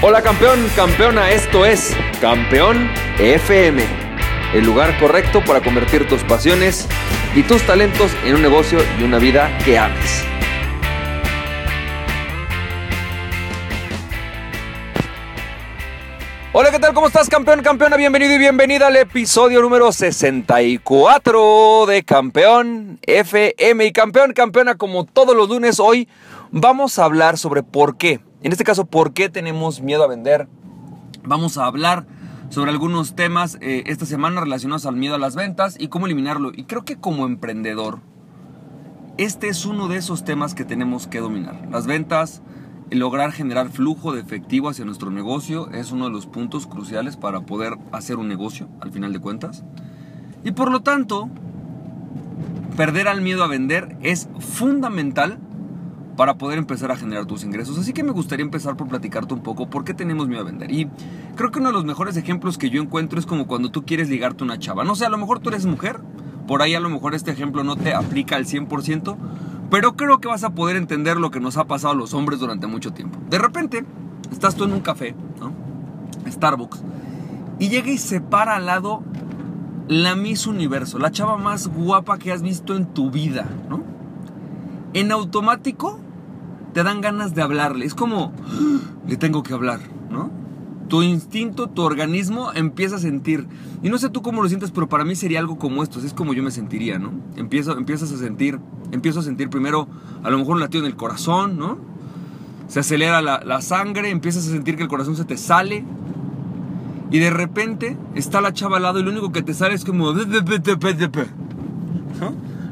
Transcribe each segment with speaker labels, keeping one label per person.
Speaker 1: Hola campeón, campeona, esto es Campeón FM, el lugar correcto para convertir tus pasiones y tus talentos en un negocio y una vida que ames. Hola, ¿qué tal? ¿Cómo estás, campeón, campeona? Bienvenido y bienvenida al episodio número 64 de Campeón FM. Y campeón, campeona, como todos los lunes, hoy vamos a hablar sobre por qué en este caso, ¿por qué tenemos miedo a vender? Vamos a hablar sobre algunos temas eh, esta semana relacionados al miedo a las ventas y cómo eliminarlo. Y creo que como emprendedor, este es uno de esos temas que tenemos que dominar. Las ventas, lograr generar flujo de efectivo hacia nuestro negocio es uno de los puntos cruciales para poder hacer un negocio, al final de cuentas. Y por lo tanto, perder al miedo a vender es fundamental para poder empezar a generar tus ingresos. Así que me gustaría empezar por platicarte un poco por qué tenemos miedo a vender. Y creo que uno de los mejores ejemplos que yo encuentro es como cuando tú quieres ligarte una chava. No sé, a lo mejor tú eres mujer, por ahí a lo mejor este ejemplo no te aplica al 100%, pero creo que vas a poder entender lo que nos ha pasado a los hombres durante mucho tiempo. De repente, estás tú en un café, ¿no? Starbucks, y llega y se para al lado la Miss Universo, la chava más guapa que has visto en tu vida, ¿no? En automático te dan ganas de hablarle. Es como, le tengo que hablar, ¿no? Tu instinto, tu organismo empieza a sentir. Y no sé tú cómo lo sientes, pero para mí sería algo como esto. Es como yo me sentiría, ¿no? Empiezo, empiezas a sentir, empiezo a sentir primero a lo mejor un latido en el corazón, ¿no? Se acelera la, sangre, empiezas a sentir que el corazón se te sale. Y de repente está la chava al lado y lo único que te sale es como...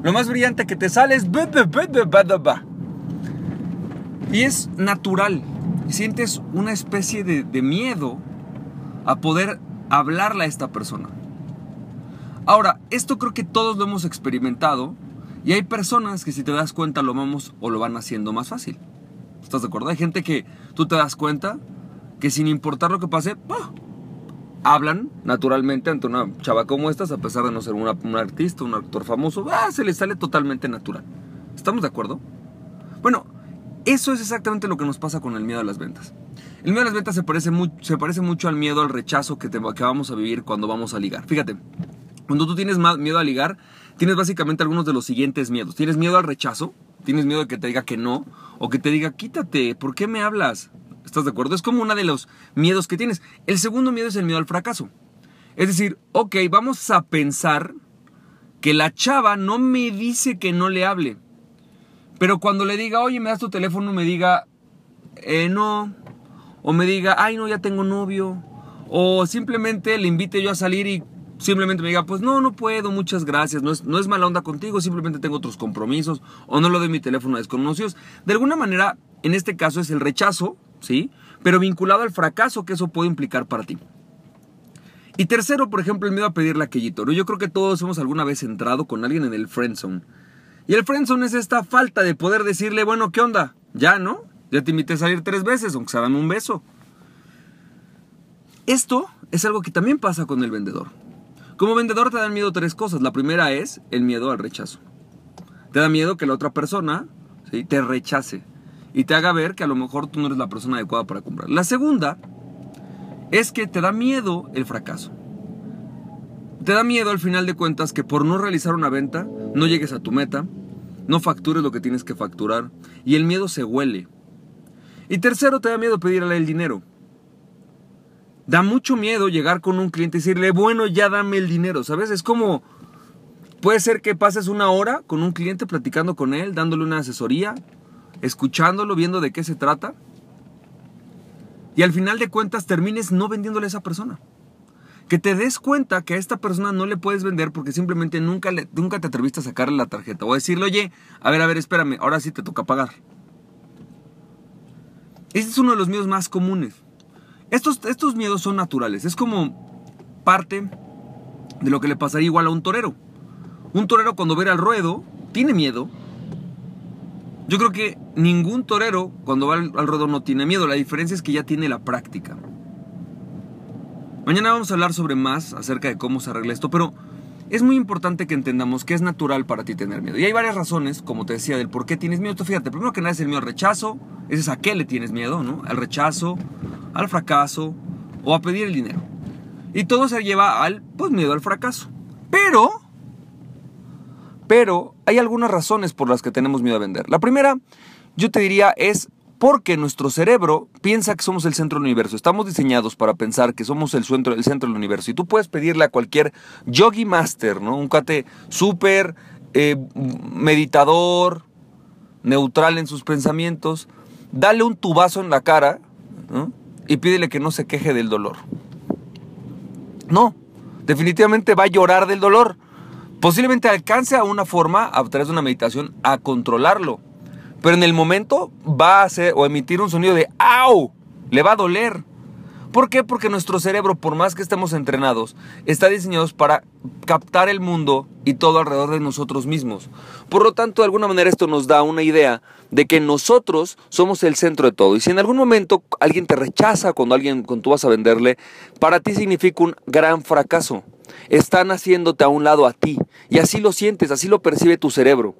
Speaker 1: Lo más brillante que te sale es... Y es natural. Sientes una especie de, miedo a poder hablarle a esta persona. Ahora, esto creo que todos lo hemos experimentado y hay personas que si te das cuenta lo vamos o lo van haciendo más fácil. ¿Estás de acuerdo? Hay gente que tú te das cuenta que sin importar lo que pase, hablan naturalmente ante una chava como estas, a pesar de no ser un artista, un actor famoso, se les sale totalmente natural. ¿Estamos de acuerdo? Bueno, eso es exactamente lo que nos pasa con el miedo a las ventas. El miedo a las ventas se parece, mucho al miedo al rechazo que, te, que vamos a vivir cuando vamos a ligar. Fíjate, cuando tú tienes miedo a ligar, tienes básicamente algunos de los siguientes miedos. Tienes miedo al rechazo, tienes miedo de que te diga que no, o que te diga quítate, ¿por qué me hablas? ¿Estás de acuerdo? Es como uno de los miedos que tienes. El segundo miedo es el miedo al fracaso. Es decir, ok, vamos a pensar que la chava no me dice que no le hable. Pero cuando le diga, oye, me das tu teléfono, me diga, eh, no. O me diga, ay, no, ya tengo novio. O simplemente le invite yo a salir y simplemente me diga, pues no, no puedo, muchas gracias. No es, no es mala onda contigo, simplemente tengo otros compromisos. O no le doy mi teléfono a desconocidos. De alguna manera, en este caso es el rechazo, ¿sí? Pero vinculado al fracaso que eso puede implicar para ti. Y tercero, por ejemplo, el miedo a pedirle aquellito. ¿no? Yo creo que todos hemos alguna vez entrado con alguien en el friend zone y el friendzone es esta falta de poder decirle, bueno, ¿qué onda? Ya, ¿no? Ya te invité a salir tres veces, aunque sea dame un beso. Esto es algo que también pasa con el vendedor. Como vendedor te dan miedo tres cosas. La primera es el miedo al rechazo. Te da miedo que la otra persona te rechace y te haga ver que a lo mejor tú no eres la persona adecuada para comprar. La segunda es que te da miedo el fracaso. Te da miedo al final de cuentas que por no realizar una venta no llegues a tu meta, no factures lo que tienes que facturar y el miedo se huele. Y tercero, te da miedo pedirle el dinero. Da mucho miedo llegar con un cliente y decirle, bueno, ya dame el dinero, ¿sabes? Es como, puede ser que pases una hora con un cliente platicando con él, dándole una asesoría, escuchándolo, viendo de qué se trata. Y al final de cuentas termines no vendiéndole a esa persona que te des cuenta que a esta persona no le puedes vender porque simplemente nunca, le, nunca te atreviste a sacarle la tarjeta o a decirle, oye, a ver, a ver, espérame, ahora sí te toca pagar. Este es uno de los miedos más comunes. Estos, estos miedos son naturales, es como parte de lo que le pasaría igual a un torero. Un torero cuando ve al ruedo tiene miedo. Yo creo que ningún torero cuando va al ruedo no tiene miedo, la diferencia es que ya tiene la práctica. Mañana vamos a hablar sobre más acerca de cómo se arregla esto, pero es muy importante que entendamos que es natural para ti tener miedo. Y hay varias razones, como te decía, del por qué tienes miedo. fíjate, primero que nada es el miedo al rechazo, ese es a qué le tienes miedo, ¿no? Al rechazo, al fracaso o a pedir el dinero. Y todo se lleva al pues, miedo al fracaso. Pero, pero hay algunas razones por las que tenemos miedo a vender. La primera, yo te diría, es porque nuestro cerebro piensa que somos el centro del universo. Estamos diseñados para pensar que somos el centro, centro del universo. Y tú puedes pedirle a cualquier yogi master, ¿no? Un cate súper eh, meditador, neutral en sus pensamientos, dale un tubazo en la cara y pídele que no se queje del dolor. No, definitivamente va a llorar del dolor. Posiblemente alcance a una forma, a través de una meditación, a controlarlo. Pero en el momento va a hacer o emitir un sonido de ¡au! Le va a doler. ¿Por qué? Porque nuestro cerebro, por más que estemos entrenados, está diseñado para captar el mundo y todo alrededor de nosotros mismos. Por lo tanto, de alguna manera esto nos da una idea de que nosotros somos el centro de todo. Y si en algún momento alguien te rechaza cuando alguien cuando tú vas a venderle, para ti significa un gran fracaso. Están haciéndote a un lado a ti. Y así lo sientes, así lo percibe tu cerebro.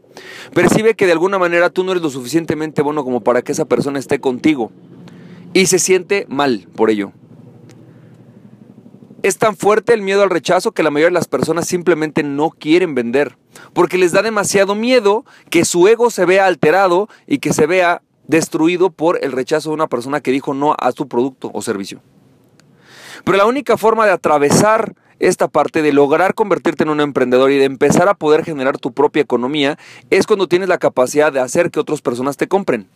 Speaker 1: Percibe que de alguna manera tú no eres lo suficientemente bueno como para que esa persona esté contigo. Y se siente mal por ello. Es tan fuerte el miedo al rechazo que la mayoría de las personas simplemente no quieren vender, porque les da demasiado miedo que su ego se vea alterado y que se vea destruido por el rechazo de una persona que dijo no a su producto o servicio. Pero la única forma de atravesar esta parte de lograr convertirte en un emprendedor y de empezar a poder generar tu propia economía es cuando tienes la capacidad de hacer que otras personas te compren.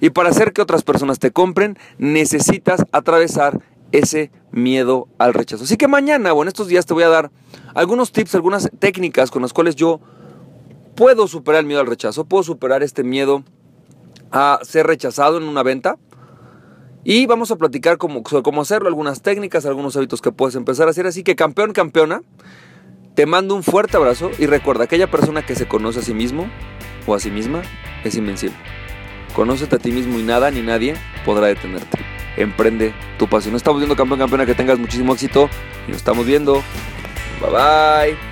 Speaker 1: Y para hacer que otras personas te compren, necesitas atravesar ese miedo al rechazo. Así que mañana o en estos días te voy a dar algunos tips, algunas técnicas con las cuales yo puedo superar el miedo al rechazo, puedo superar este miedo a ser rechazado en una venta. Y vamos a platicar cómo, cómo hacerlo, algunas técnicas, algunos hábitos que puedes empezar a hacer. Así que campeón, campeona, te mando un fuerte abrazo y recuerda, aquella persona que se conoce a sí mismo o a sí misma es invencible. Conócete a ti mismo y nada ni nadie podrá detenerte emprende tu pasión. Estamos viendo campeón, campeona, que tengas muchísimo éxito y nos estamos viendo. Bye bye.